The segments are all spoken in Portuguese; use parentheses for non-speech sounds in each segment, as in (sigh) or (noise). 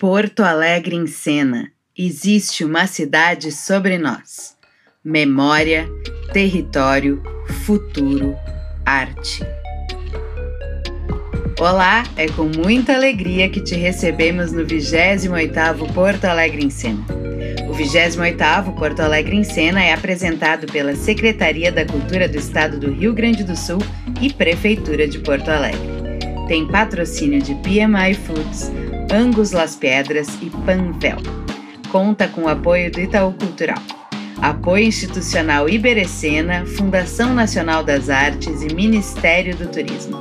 Porto Alegre em cena. Existe uma cidade sobre nós. Memória, território, futuro, arte. Olá, é com muita alegria que te recebemos no 28º Porto Alegre em Cena. O 28º Porto Alegre em Cena é apresentado pela Secretaria da Cultura do Estado do Rio Grande do Sul e Prefeitura de Porto Alegre. Tem patrocínio de PMI Foods, Angus Las Pedras e Panvel. Conta com o apoio do Itaú Cultural. Apoio institucional Iberecena, Fundação Nacional das Artes e Ministério do Turismo.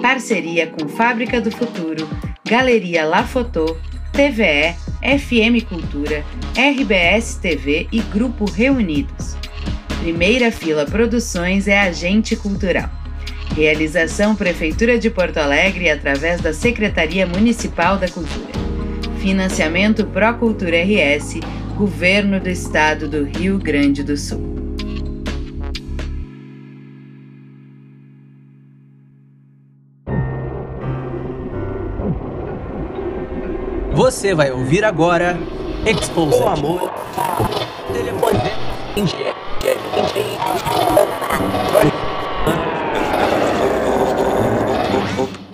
Parceria com Fábrica do Futuro, Galeria La Fotô, TVE, FM Cultura, RBS TV e Grupo Reunidos. Primeira Fila Produções é agente cultural. Realização Prefeitura de Porto Alegre através da Secretaria Municipal da Cultura. Financiamento Procultura RS, Governo do Estado do Rio Grande do Sul. Você vai ouvir agora Exposed. O amor. Telefone.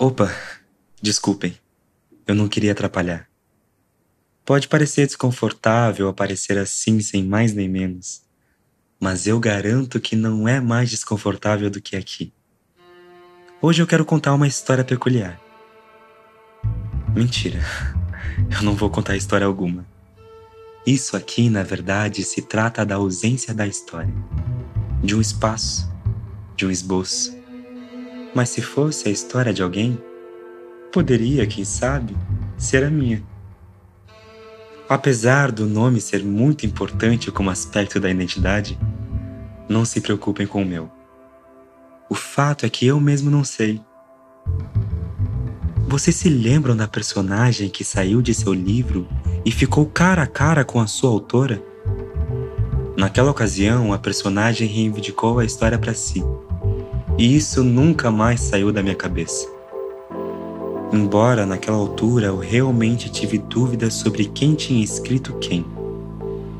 Opa, desculpem. Eu não queria atrapalhar. Pode parecer desconfortável aparecer assim sem mais nem menos, mas eu garanto que não é mais desconfortável do que aqui. Hoje eu quero contar uma história peculiar. Mentira, (laughs) eu não vou contar história alguma. Isso aqui, na verdade, se trata da ausência da história, de um espaço, de um esboço mas se fosse a história de alguém, poderia, quem sabe, ser a minha. Apesar do nome ser muito importante como aspecto da identidade, não se preocupem com o meu. O fato é que eu mesmo não sei. Vocês se lembram da personagem que saiu de seu livro e ficou cara a cara com a sua autora? Naquela ocasião, a personagem reivindicou a história para si e isso nunca mais saiu da minha cabeça. Embora naquela altura eu realmente tive dúvidas sobre quem tinha escrito quem.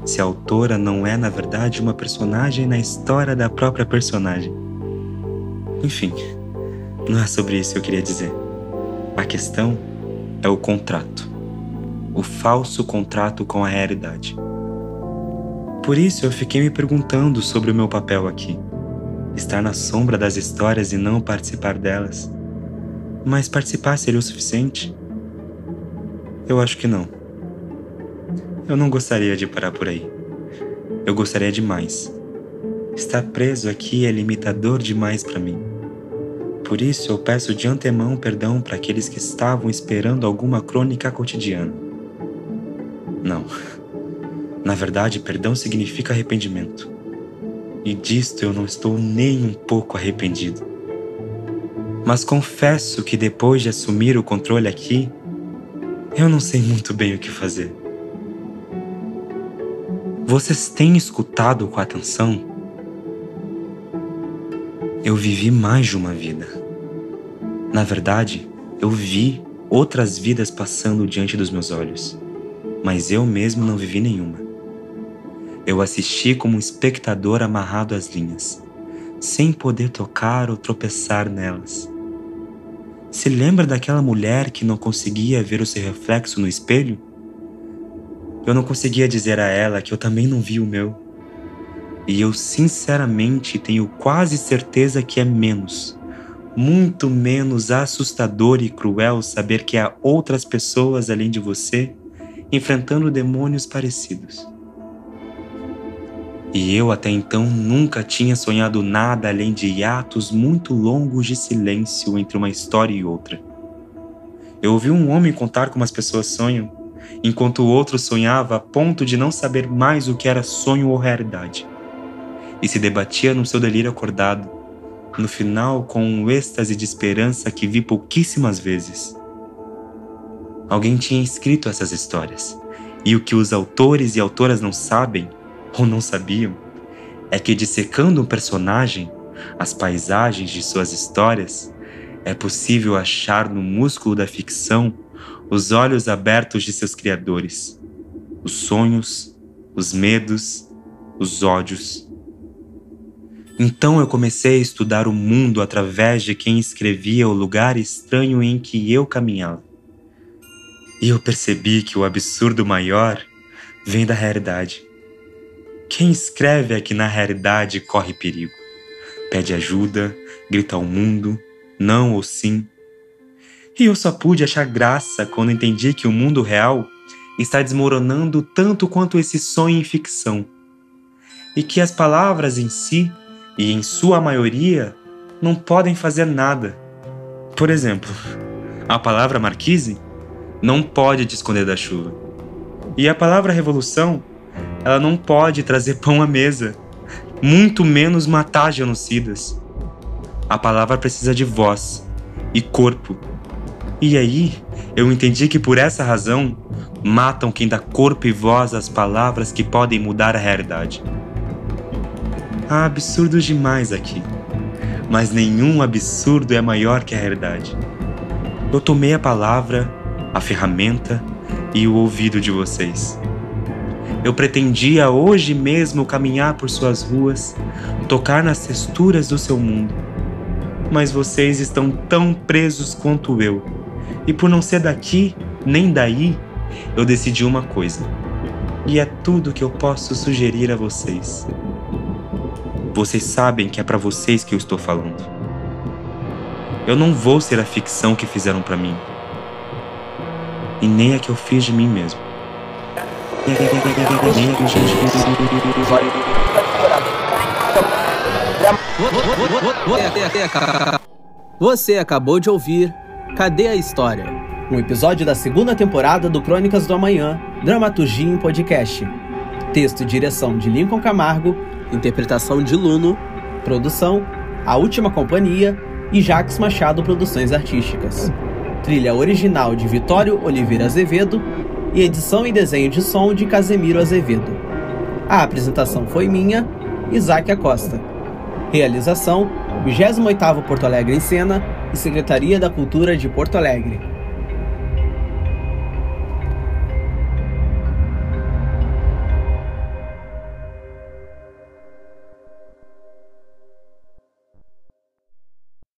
Se a autora não é, na verdade, uma personagem na história da própria personagem. Enfim, não é sobre isso que eu queria dizer. A questão é o contrato. O falso contrato com a realidade. Por isso eu fiquei me perguntando sobre o meu papel aqui estar na sombra das histórias e não participar delas. Mas participar seria o suficiente? Eu acho que não. Eu não gostaria de parar por aí. Eu gostaria de mais. Estar preso aqui é limitador demais para mim. Por isso eu peço de antemão perdão para aqueles que estavam esperando alguma crônica cotidiana. Não. Na verdade, perdão significa arrependimento e disto eu não estou nem um pouco arrependido. Mas confesso que depois de assumir o controle aqui, eu não sei muito bem o que fazer. Vocês têm escutado com atenção? Eu vivi mais de uma vida. Na verdade, eu vi outras vidas passando diante dos meus olhos, mas eu mesmo não vivi nenhuma. Eu assisti como um espectador amarrado às linhas, sem poder tocar ou tropeçar nelas. Se lembra daquela mulher que não conseguia ver o seu reflexo no espelho? Eu não conseguia dizer a ela que eu também não vi o meu. E eu sinceramente tenho quase certeza que é menos, muito menos assustador e cruel saber que há outras pessoas além de você enfrentando demônios parecidos. E eu até então nunca tinha sonhado nada além de hiatos muito longos de silêncio entre uma história e outra. Eu ouvi um homem contar como as pessoas sonham, enquanto o outro sonhava a ponto de não saber mais o que era sonho ou realidade. E se debatia no seu delírio acordado, no final com um êxtase de esperança que vi pouquíssimas vezes. Alguém tinha escrito essas histórias, e o que os autores e autoras não sabem ou não sabiam é que, dissecando um personagem, as paisagens de suas histórias, é possível achar no músculo da ficção os olhos abertos de seus criadores, os sonhos, os medos, os ódios. Então eu comecei a estudar o mundo através de quem escrevia o lugar estranho em que eu caminhava. E eu percebi que o absurdo maior vem da realidade. Quem escreve é que na realidade corre perigo. Pede ajuda, grita ao mundo, não ou sim. E eu só pude achar graça quando entendi que o mundo real está desmoronando tanto quanto esse sonho em ficção. E que as palavras em si, e em sua maioria, não podem fazer nada. Por exemplo, a palavra marquise não pode te esconder da chuva. E a palavra revolução, ela não pode trazer pão à mesa, muito menos matar genocidas. A palavra precisa de voz e corpo. E aí, eu entendi que por essa razão, matam quem dá corpo e voz às palavras que podem mudar a realidade. Há absurdos demais aqui, mas nenhum absurdo é maior que a realidade. Eu tomei a palavra a ferramenta e o ouvido de vocês. Eu pretendia hoje mesmo caminhar por suas ruas, tocar nas texturas do seu mundo. Mas vocês estão tão presos quanto eu. E por não ser daqui nem daí, eu decidi uma coisa. E é tudo que eu posso sugerir a vocês. Vocês sabem que é para vocês que eu estou falando. Eu não vou ser a ficção que fizeram para mim e nem a que eu fiz de mim mesmo. Você acabou de ouvir Cadê a História? Um episódio da segunda temporada do Crônicas do Amanhã, Dramaturgia em Podcast. Texto e direção de Lincoln Camargo, interpretação de Luno, produção A Última Companhia e Jax Machado Produções Artísticas trilha original de Vitório Oliveira Azevedo e edição e desenho de som de Casemiro Azevedo. A apresentação foi minha, Isaac Acosta. Realização: 28º Porto Alegre em Cena e Secretaria da Cultura de Porto Alegre.